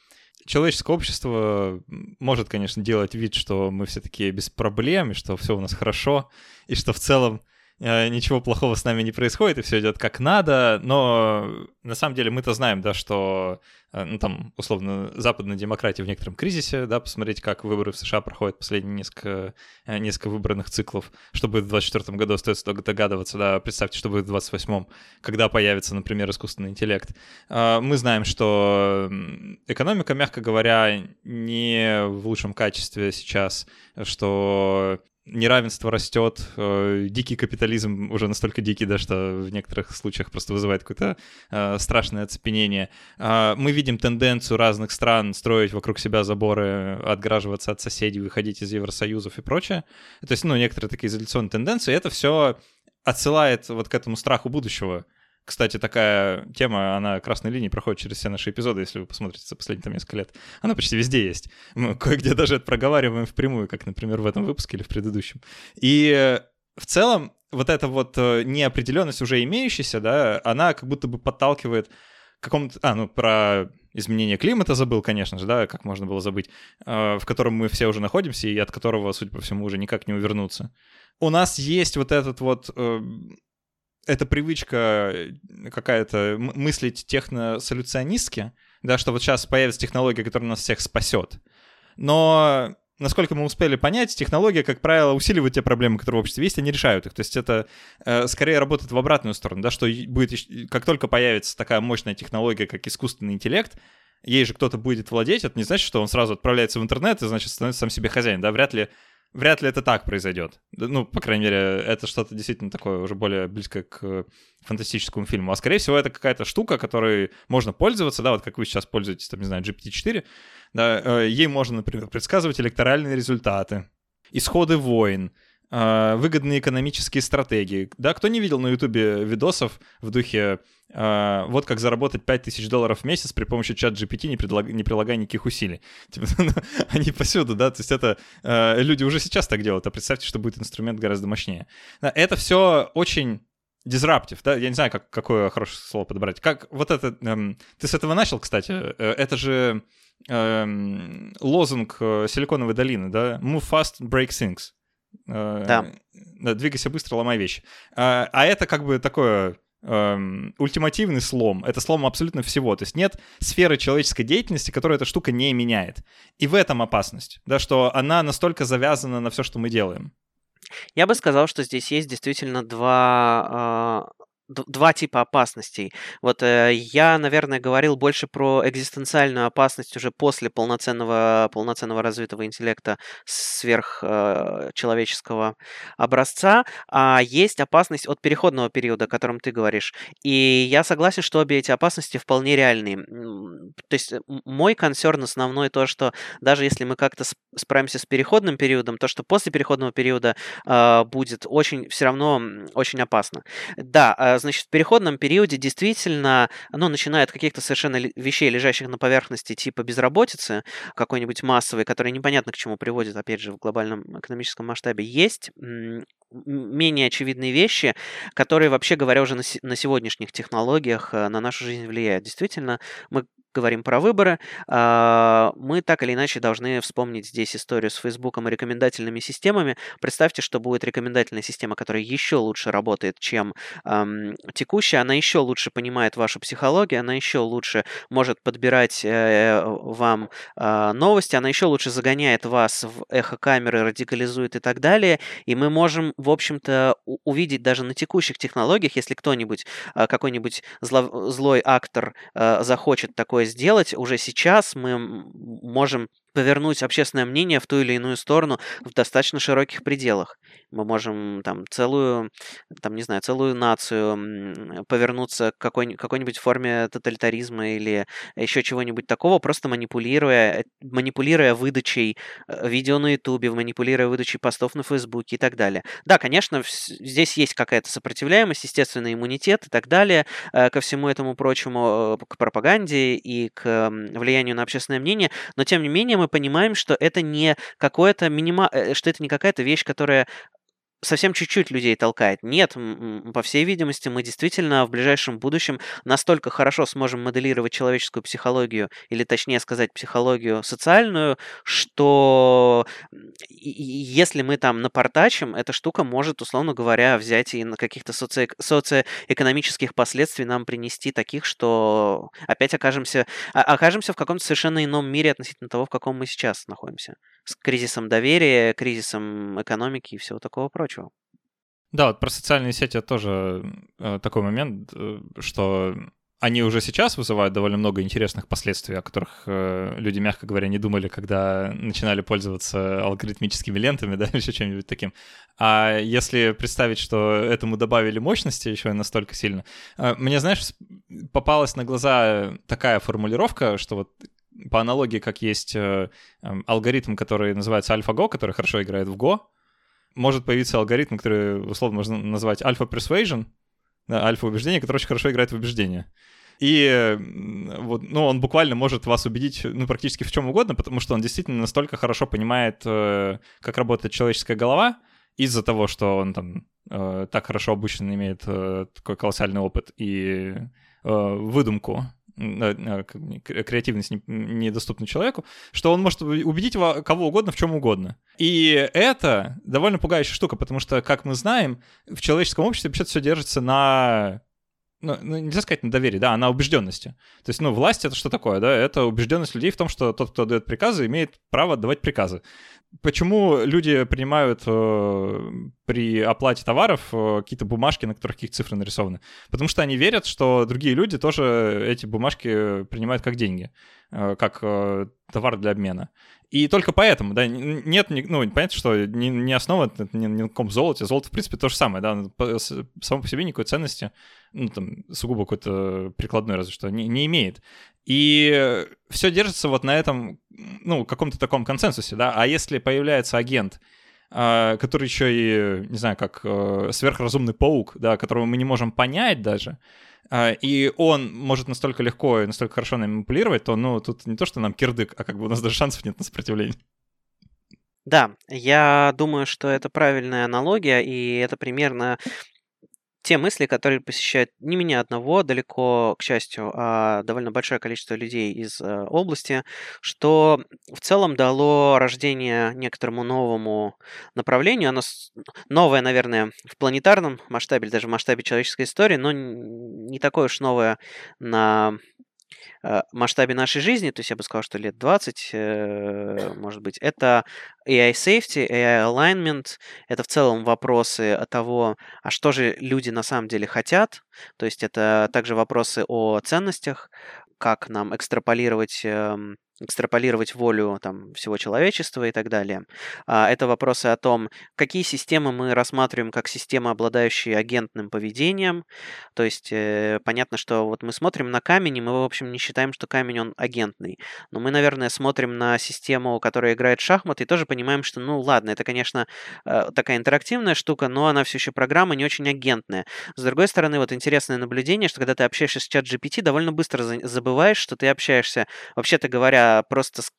человеческое общество может, конечно, делать вид, что мы все такие без проблем, и что все у нас хорошо, и что в целом ничего плохого с нами не происходит, и все идет как надо, но на самом деле мы-то знаем, да, что, э, ну, там, условно, западная демократия в некотором кризисе, да, посмотреть, как выборы в США проходят последние несколько, э, несколько выбранных циклов, что будет в 2024 году, остается только догадываться, да, представьте, что будет в 2028, когда появится, например, искусственный интеллект. Мы знаем, что экономика, мягко говоря, не в лучшем качестве сейчас, что неравенство растет, э, дикий капитализм уже настолько дикий, да, что в некоторых случаях просто вызывает какое-то э, страшное оцепенение. Э, мы видим тенденцию разных стран строить вокруг себя заборы, отграживаться от соседей, выходить из Евросоюзов и прочее. То есть, ну, некоторые такие изоляционные тенденции. Это все отсылает вот к этому страху будущего. Кстати, такая тема, она красной линии проходит через все наши эпизоды, если вы посмотрите за последние там несколько лет. Она почти везде есть. Мы кое-где даже это проговариваем впрямую, как, например, в этом выпуске или в предыдущем. И в целом вот эта вот э, неопределенность уже имеющаяся, да, она как будто бы подталкивает к какому-то... А, ну, про изменение климата забыл, конечно же, да, как можно было забыть, э, в котором мы все уже находимся и от которого, судя по всему, уже никак не увернуться. У нас есть вот этот вот э, эта привычка э, какая-то мыслить техносолюционистски, да, что вот сейчас появится технология, которая нас всех спасет. Но насколько мы успели понять, технология, как правило, усиливает те проблемы, которые в обществе есть, они решают их. То есть это э, скорее работает в обратную сторону, да, что будет, как только появится такая мощная технология, как искусственный интеллект, ей же кто-то будет владеть, это не значит, что он сразу отправляется в интернет и, значит, становится сам себе хозяин, да, вряд ли вряд ли это так произойдет. Ну, по крайней мере, это что-то действительно такое уже более близко к фантастическому фильму. А скорее всего, это какая-то штука, которой можно пользоваться, да, вот как вы сейчас пользуетесь, там, не знаю, GPT-4, да, э, ей можно, например, предсказывать электоральные результаты, исходы войн, выгодные экономические стратегии. Да, кто не видел на Ютубе видосов в духе Uh, вот как заработать 5000 долларов в месяц при помощи чат GPT, не, предлаг... не прилагая никаких усилий. Типа, ну, они повсюду, да, то есть это uh, люди уже сейчас так делают, а представьте, что будет инструмент гораздо мощнее. Это все очень дизраптив, да, я не знаю, как, какое хорошее слово подобрать. Как вот это, эм, ты с этого начал, кстати, э, это же эм, лозунг э, Силиконовой долины, да, move fast, break things. Э, да. Двигайся быстро, ломай вещи. А, а это как бы такое эм, ультимативный слом. Это слом абсолютно всего. То есть нет сферы человеческой деятельности, которую эта штука не меняет. И в этом опасность, да, что она настолько завязана на все, что мы делаем. Я бы сказал, что здесь есть действительно два а, два типа опасностей. Вот э, я, наверное, говорил больше про экзистенциальную опасность уже после полноценного, полноценного развитого интеллекта сверхчеловеческого э, образца, а есть опасность от переходного периода, о котором ты говоришь. И я согласен, что обе эти опасности вполне реальные. То есть мой консерн основной то, что даже если мы как-то справимся с переходным периодом, то, что после переходного периода э, будет очень, все равно очень опасно. Да, э, значит, в переходном периоде действительно, начиная от каких-то совершенно вещей, лежащих на поверхности, типа безработицы, какой-нибудь массовой, которая непонятно к чему приводит, опять же, в глобальном экономическом масштабе, есть менее очевидные вещи, которые, вообще говоря, уже на, на сегодняшних технологиях э, на нашу жизнь влияют. Действительно, мы говорим про выборы, а, мы так или иначе должны вспомнить здесь историю с Фейсбуком и рекомендательными системами. Представьте, что будет рекомендательная система, которая еще лучше работает, чем текущая, она еще лучше понимает вашу психологию, она еще лучше может подбирать э, вам э, новости, она еще лучше загоняет вас в эхо-камеры, радикализует и так далее, и мы можем, в общем-то, увидеть даже на текущих технологиях, если кто-нибудь, э, какой-нибудь зло- злой актор захочет такое сделать, уже сейчас мы можем повернуть общественное мнение в ту или иную сторону в достаточно широких пределах. Мы можем там целую, там, не знаю, целую нацию повернуться к какой- какой-нибудь форме тоталитаризма или еще чего-нибудь такого, просто манипулируя, манипулируя выдачей э, видео на Ютубе, манипулируя выдачей постов на Фейсбуке и так далее. Да, конечно, здесь есть какая-то сопротивляемость, естественный иммунитет и так далее э, ко всему этому прочему, э, к пропаганде и к влиянию на общественное мнение, но тем не менее мы понимаем, что это не какое-то минима... что это не какая-то вещь, которая совсем чуть-чуть людей толкает. Нет, по всей видимости, мы действительно в ближайшем будущем настолько хорошо сможем моделировать человеческую психологию, или точнее сказать, психологию социальную, что если мы там напортачим, эта штука может, условно говоря, взять и на каких-то соци... социоэкономических последствий нам принести таких, что опять окажемся, окажемся в каком-то совершенно ином мире относительно того, в каком мы сейчас находимся. С кризисом доверия, кризисом экономики и всего такого прочего. Да, вот про социальные сети тоже э, такой момент, э, что они уже сейчас вызывают довольно много интересных последствий, о которых э, люди, мягко говоря, не думали, когда начинали пользоваться алгоритмическими лентами, да, или еще чем-нибудь таким. А если представить, что этому добавили мощности еще и настолько сильно, э, мне, знаешь, попалась на глаза такая формулировка, что вот по аналогии, как есть э, э, алгоритм, который называется AlphaGo, который хорошо играет в Go, может появиться алгоритм, который условно можно назвать Alpha Persuasion, альфа-убеждение, которое очень хорошо играет в убеждение. И вот, ну, он буквально может вас убедить, ну, практически в чем угодно, потому что он действительно настолько хорошо понимает, э, как работает человеческая голова, из-за того, что он там э, так хорошо обучен, имеет такой колоссальный опыт и выдумку, креативность недоступна человеку, что он может убедить кого угодно в чем угодно. И это довольно пугающая штука, потому что, как мы знаем, в человеческом обществе вообще все держится на ну, ну, нельзя сказать на доверии, да, а на убежденности. То есть, ну, власть это что такое, да? Это убежденность людей в том, что тот, кто дает приказы, имеет право отдавать приказы. Почему люди принимают э, при оплате товаров э, какие-то бумажки, на которых какие-то цифры нарисованы? Потому что они верят, что другие люди тоже эти бумажки принимают как деньги, как э, товар для обмена. И только поэтому, да, нет, ну, понятно, что не, не основа ни, на каком золоте. Золото, в принципе, то же самое, да, само по себе никакой ценности, ну, там, сугубо какой-то прикладной разве что, не, не имеет. И все держится вот на этом, ну, каком-то таком консенсусе, да, а если появляется агент, а, который еще и, не знаю, как э, сверхразумный паук, да, которого мы не можем понять даже, и он может настолько легко и настолько хорошо нами манипулировать, то, ну, тут не то, что нам кирдык, а как бы у нас даже шансов нет на сопротивление. Да, я думаю, что это правильная аналогия, и это примерно те мысли, которые посещают не меня одного, далеко, к счастью, а довольно большое количество людей из э, области, что в целом дало рождение некоторому новому направлению. Оно новое, наверное, в планетарном масштабе, даже в масштабе человеческой истории, но не такое уж новое на масштабе нашей жизни, то есть я бы сказал, что лет 20, э, может быть, это AI safety, AI alignment, это в целом вопросы о того, а что же люди на самом деле хотят, то есть это также вопросы о ценностях, как нам экстраполировать эм, экстраполировать волю там, всего человечества и так далее. А, это вопросы о том, какие системы мы рассматриваем как системы, обладающие агентным поведением. То есть э, понятно, что вот мы смотрим на камень, и мы, в общем, не считаем, что камень, он агентный. Но мы, наверное, смотрим на систему, которая играет в шахматы, и тоже понимаем, что, ну ладно, это, конечно, э, такая интерактивная штука, но она все еще программа не очень агентная. С другой стороны, вот интересное наблюдение, что когда ты общаешься с чат GPT, довольно быстро забываешь, что ты общаешься, вообще-то говоря, просто с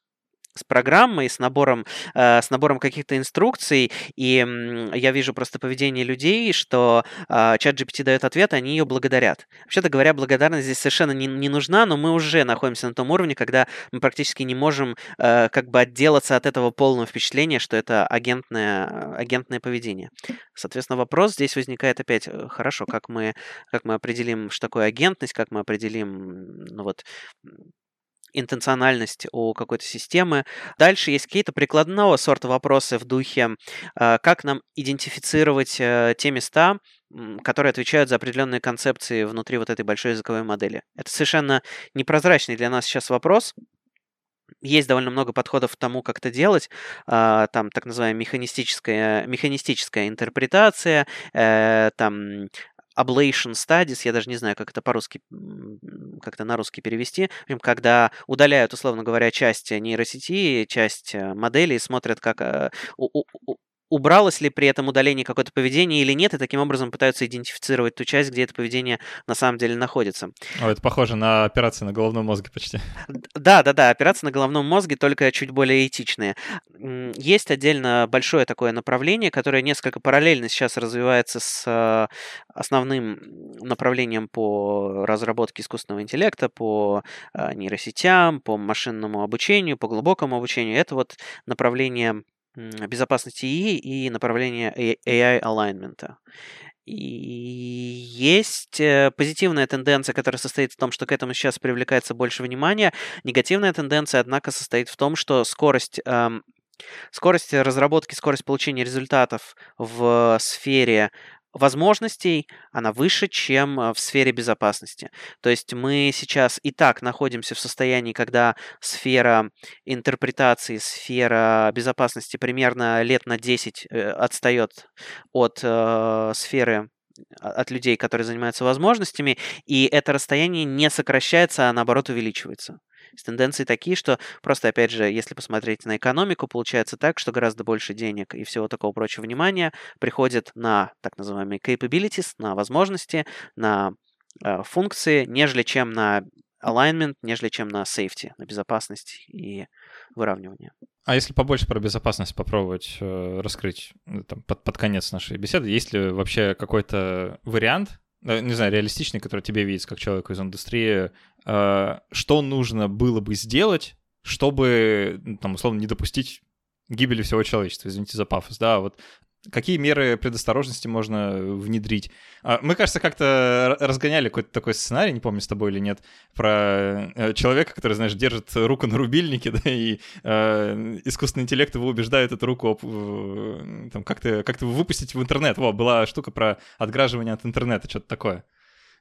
с программой, с набором, э, с набором каких-то инструкций, и э, я вижу просто поведение людей, что э, чат GPT дает ответ, они ее благодарят. Вообще-то говоря, благодарность здесь совершенно не, не нужна, но мы уже находимся на том уровне, когда мы практически не можем э, как бы отделаться от этого полного впечатления, что это агентное, агентное поведение. Соответственно, вопрос здесь возникает опять, э, хорошо, как мы, как мы определим, что такое агентность, как мы определим, ну вот, интенциональность у какой-то системы. Дальше есть какие-то прикладного сорта вопросы в духе, а, как нам идентифицировать э, те места, которые отвечают за определенные концепции внутри вот этой большой языковой модели. Это совершенно непрозрачный для нас сейчас вопрос, есть довольно много подходов к тому, как это делать. А, там так называемая механистическая, механистическая интерпретация, э, там ablation studies, я даже не знаю, как это по-русски, как это на русский перевести, когда удаляют, условно говоря, часть нейросети, часть э, модели и смотрят, как э, убралось ли при этом удаление какое-то поведение или нет, и таким образом пытаются идентифицировать ту часть, где это поведение на самом деле находится. О, это похоже на операции на головном мозге почти. Да, да, да, операции на головном мозге, только чуть более этичные. Есть отдельно большое такое направление, которое несколько параллельно сейчас развивается с э, основным направлением по разработке искусственного интеллекта, по э, нейросетям, по машинному обучению, по глубокому обучению. Это вот направление безопасности ИИ и направление AI alignment. И есть э, позитивная тенденция, которая состоит в том, что к этому сейчас привлекается больше внимания. Негативная тенденция, однако, состоит в том, что скорость эм, Скорость разработки, скорость получения результатов в сфере возможностей, она выше, чем в сфере безопасности. То есть мы сейчас и так находимся в состоянии, когда сфера интерпретации, сфера безопасности примерно лет на 10 отстает от э, сферы от людей, которые занимаются возможностями, и это расстояние не сокращается, а наоборот увеличивается. Тенденции такие, что просто, опять же, если посмотреть на экономику, получается так, что гораздо больше денег и всего такого прочего внимания приходит на так называемые capabilities, на возможности, на э, функции, нежели чем на alignment, нежели чем на safety, на безопасность и выравнивание. А если побольше про безопасность попробовать э, раскрыть э, там, под, под конец нашей беседы, есть ли вообще какой-то вариант, не знаю, реалистичный, который тебе видится как человеку из индустрии, э, что нужно было бы сделать, чтобы, там, условно, не допустить гибели всего человечества, извините за пафос, да, вот Какие меры предосторожности можно внедрить? А, мы, кажется, как-то разгоняли какой-то такой сценарий, не помню, с тобой или нет, про э, человека, который, знаешь, держит руку на рубильнике, да, и э, искусственный интеллект его убеждает эту руку там, как-то как выпустить в интернет. Во, была штука про отграживание от интернета, что-то такое.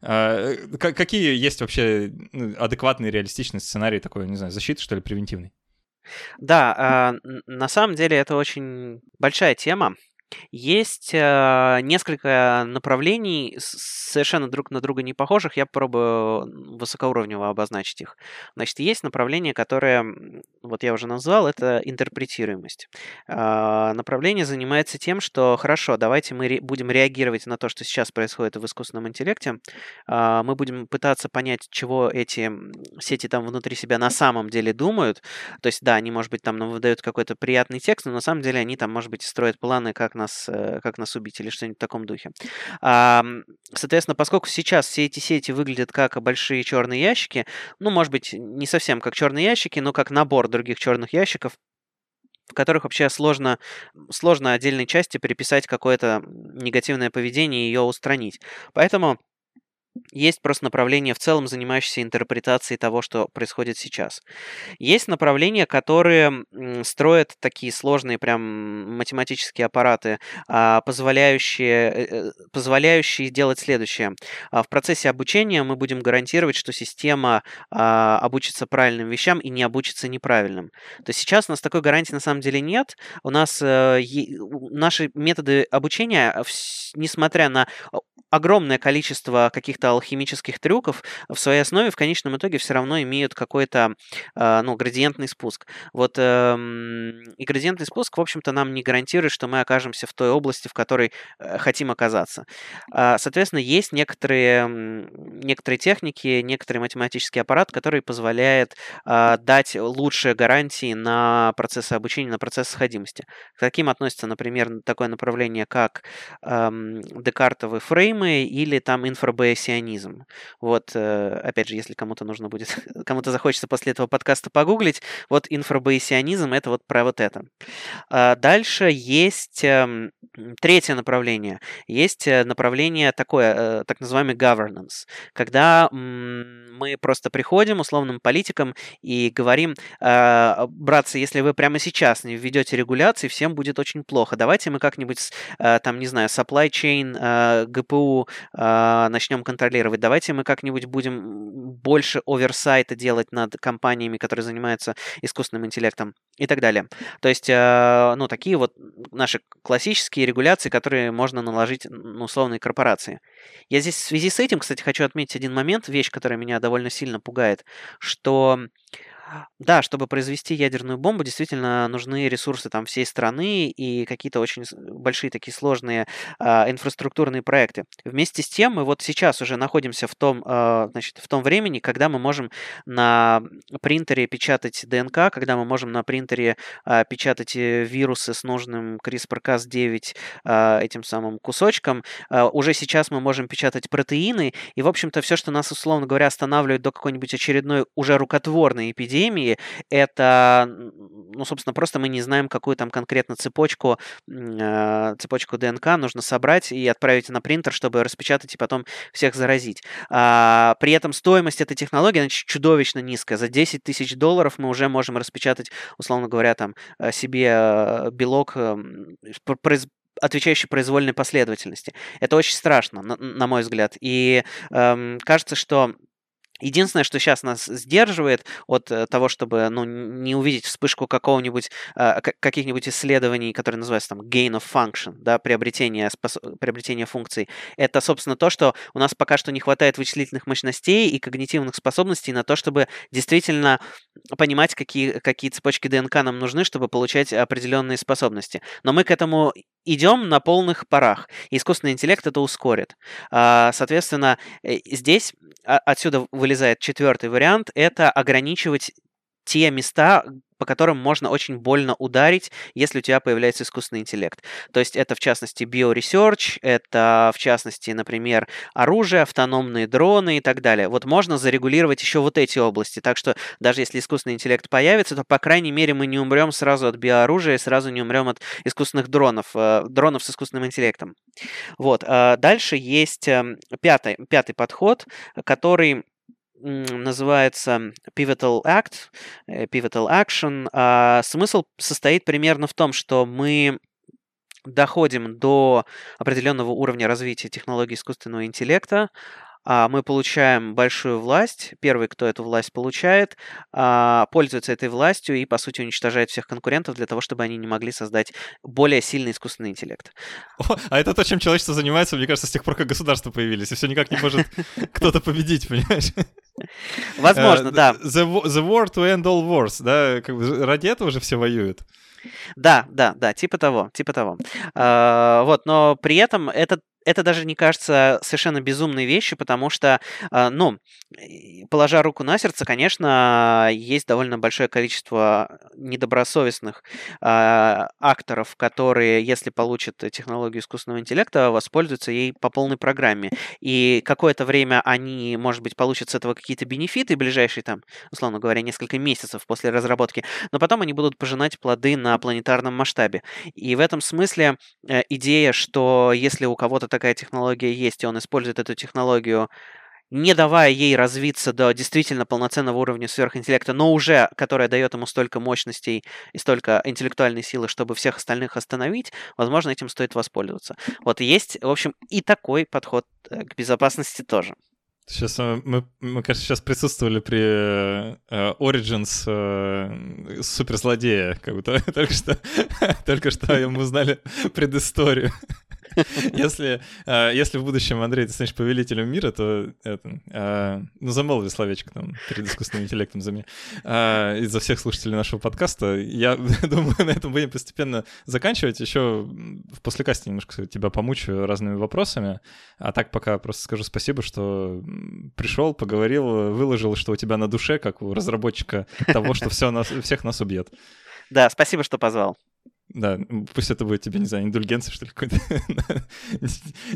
А, какие есть вообще ну, адекватные, реалистичные сценарии такой, не знаю, защиты, что ли, превентивной? Да, а, на самом деле это очень большая тема. Есть э, несколько направлений, совершенно друг на друга не похожих. Я попробую высокоуровнево обозначить их. Значит, есть направление, которое, вот я уже назвал, это интерпретируемость. Э, направление занимается тем, что хорошо, давайте мы ре- будем реагировать на то, что сейчас происходит в искусственном интеллекте. Э, мы будем пытаться понять, чего эти сети там внутри себя на самом деле думают. То есть, да, они, может быть, там нам выдают какой-то приятный текст, но на самом деле они там, может быть, строят планы, как нас, э, как нас убить или что-нибудь в таком духе. Соответственно, поскольку сейчас все эти сети выглядят как большие черные ящики, ну, может быть, не совсем как черные ящики, но как набор других черных ящиков, в которых вообще сложно, сложно отдельной части приписать какое-то негативное поведение и ее устранить. Поэтому есть просто направление в целом, занимающееся интерпретацией того, что происходит сейчас. Есть направления, которые строят такие сложные прям математические аппараты, а, позволяющие, э, э, позволяющие делать следующее. А, в процессе обучения мы будем гарантировать, что система а, обучится правильным вещам и не обучится неправильным. То есть сейчас у нас такой гарантии на самом деле нет. У нас э, наши методы обучения, несмотря на огромное количество каких-то алхимических трюков в своей основе в конечном итоге все равно имеют какой-то, э, ну, градиентный спуск. Вот э, и градиентный спуск, в общем-то, нам не гарантирует, что мы окажемся в той области, в которой э, хотим оказаться. Э, соответственно, есть некоторые, некоторые техники, некоторый математический аппарат, который позволяет э, дать лучшие гарантии на процессы обучения, на процесс сходимости. К таким относится, например, такое направление, как э, декартовый фрейм, мемы или там инфобэйсионизм. Вот, э, опять же, если кому-то нужно будет, кому-то захочется после этого подкаста погуглить, вот инфобэйсионизм — это вот про вот это. А дальше есть эм, третье направление. Есть э, направление такое, э, так называемый governance, когда мы просто приходим условным политикам и говорим, «А, братцы, если вы прямо сейчас не введете регуляции, всем будет очень плохо. Давайте мы как-нибудь, там, не знаю, supply chain, ГПУ э, а, начнем контролировать. Давайте мы как-нибудь будем больше оверсайта делать над компаниями, которые занимаются искусственным интеллектом и так далее. То есть, э, ну, такие вот наши классические регуляции, которые можно наложить на условные корпорации. Я здесь в связи с этим, кстати, хочу отметить один момент, вещь, которая меня довольно сильно пугает, что да, чтобы произвести ядерную бомбу, действительно нужны ресурсы там всей страны и какие-то очень большие такие сложные а, инфраструктурные проекты. Вместе с тем мы вот сейчас уже находимся в том, а, значит, в том времени, когда мы можем на принтере печатать ДНК, когда мы можем на принтере а, печатать э, вирусы с нужным CRISPR-Cas9 а, этим самым кусочком. А, уже сейчас мы можем печатать протеины, и, в общем-то, все, что нас, условно говоря, останавливает до какой-нибудь очередной уже рукотворной эпидемии, эпидемии, это, ну, собственно, просто мы не знаем, какую там конкретно цепочку, э, цепочку ДНК нужно собрать и отправить на принтер, чтобы распечатать и потом всех заразить. А, при этом стоимость этой технологии значит, чудовищно низкая. За 10 тысяч долларов мы уже можем распечатать, условно говоря, там э, себе э, белок, отвечающий произвольной последовательности. Это очень страшно, на, на мой взгляд. И эм, кажется, что Единственное, что сейчас нас сдерживает от э, того, чтобы ну, не увидеть вспышку какого-нибудь, э, каких-нибудь исследований, которые называются там gain of function, да, приобретение, спос... приобретение функций, это, собственно, то, что у нас пока что не хватает вычислительных мощностей и когнитивных способностей на то, чтобы действительно понимать, какие, какие цепочки ДНК нам нужны, чтобы получать определенные способности. Но мы к этому идем на полных парах. Искусственный интеллект это ускорит. А, соответственно, э, здесь а, отсюда вылезает четвертый вариант, это ограничивать те места, по которым можно очень больно ударить, если у тебя появляется искусственный интеллект. То есть это, в частности, био research, это, в частности, например, оружие, автономные дроны и так далее. Вот можно зарегулировать еще вот эти области. Так что даже если искусственный интеллект появится, то, по крайней мере, мы не умрем сразу от биооружия, сразу не умрем от искусственных дронов, э, дронов с искусственным интеллектом. Вот. А дальше есть эм, пятый, пятый подход, который называется Pivotal Act, э, Pivotal Action. А смысл состоит примерно в том, что мы доходим до определенного уровня развития технологий искусственного интеллекта, а, мы получаем большую власть. Первый, кто эту власть получает, а, пользуется этой властью и, по сути, уничтожает всех конкурентов для того, чтобы они не могли создать более сильный искусственный интеллект. О, а это то, чем человечество занимается, мне кажется, с тех пор, как государства появились, и все никак не может кто-то победить, понимаешь? Возможно, да. The, the war to end all wars, да, как бы ради этого же все воюют. Да, да, да, типа того, типа того. Uh, вот, но при этом этот это даже не кажется совершенно безумной вещью, потому что, а, ну, положа руку на сердце, конечно, есть довольно большое количество недобросовестных а, акторов, которые, если получат технологию искусственного интеллекта, воспользуются ей по полной программе. И какое-то время они, может быть, получат с этого какие-то бенефиты, ближайшие там, условно говоря, несколько месяцев после разработки, но потом они будут пожинать плоды на планетарном масштабе. И в этом смысле э, идея, что если у кого-то такая технология есть, и он использует эту технологию, не давая ей развиться до действительно полноценного уровня сверхинтеллекта, но уже которая дает ему столько мощностей и столько интеллектуальной силы, чтобы всех остальных остановить, возможно, этим стоит воспользоваться. Вот есть, в общем, и такой подход э, к безопасности тоже. Сейчас э, мы, мы, кажется, сейчас присутствовали при э, Origins э, суперзлодея, как будто только что, только что мы узнали предысторию. Если, э, если в будущем, Андрей, ты станешь повелителем мира, то это, э, ну, замолви словечко там перед искусственным интеллектом за меня. Э, из-за всех слушателей нашего подкаста. Я думаю, на этом будем постепенно заканчивать. Еще в послекасте немножко тебя помучаю разными вопросами. А так пока просто скажу спасибо, что пришел, поговорил, выложил, что у тебя на душе, как у разработчика того, что все нас, всех нас убьет. Да, спасибо, что позвал. Да, пусть это будет тебе, не знаю, индульгенция, что ли, какой-то.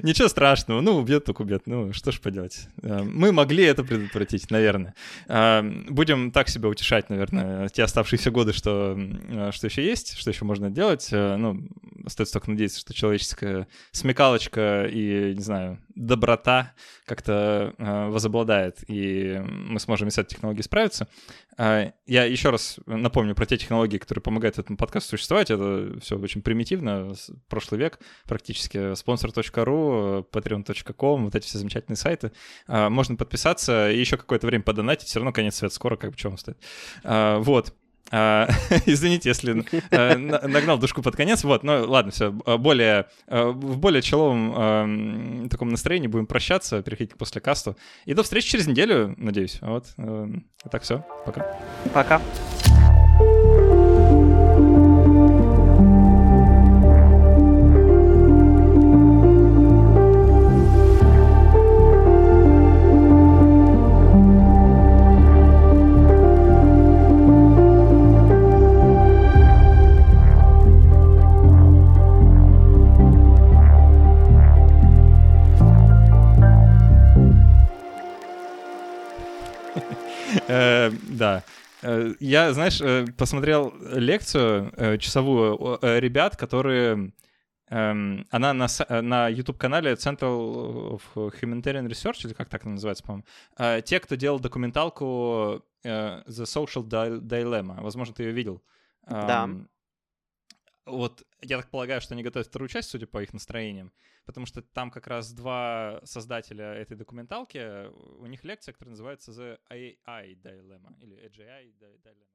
Ничего страшного, ну, убьет, так убьет, ну, что ж поделать. Э, мы могли это предотвратить, наверное. Э, будем так себя утешать, наверное, те оставшиеся годы, что, э, что еще есть, что еще можно делать. Ну, остается только надеяться, что человеческая смекалочка и, не знаю, доброта как-то возобладает, и мы сможем с этой технологией справиться. Я еще раз напомню про те технологии, которые помогают этому подкасту существовать. Это все очень примитивно, прошлый век практически, sponsor.ru, patreon.com, вот эти все замечательные сайты. А, можно подписаться и еще какое-то время подонатить, все равно конец света скоро, как бы вам стоит. А, вот. А, извините, если а, нагнал душку под конец. Вот, ну ладно, все. Более, в более человом таком настроении будем прощаться, переходить после касту. И до встречи через неделю, надеюсь. Вот. А, так все. Пока. Пока. Да. Э, я, знаешь, э, посмотрел лекцию часовую ребят, которые... Эм, она на, на YouTube-канале Central of Humanitarian Research, или как так называется, по-моему. Те, кто делал документалку The Social Dilemma. Возможно, ты ее видел. Да. Вот, я так полагаю, что они готовят вторую часть, судя по их настроениям, потому что там как раз два создателя этой документалки, у них лекция, которая называется The AI Dilemma, или AGI Dilemma.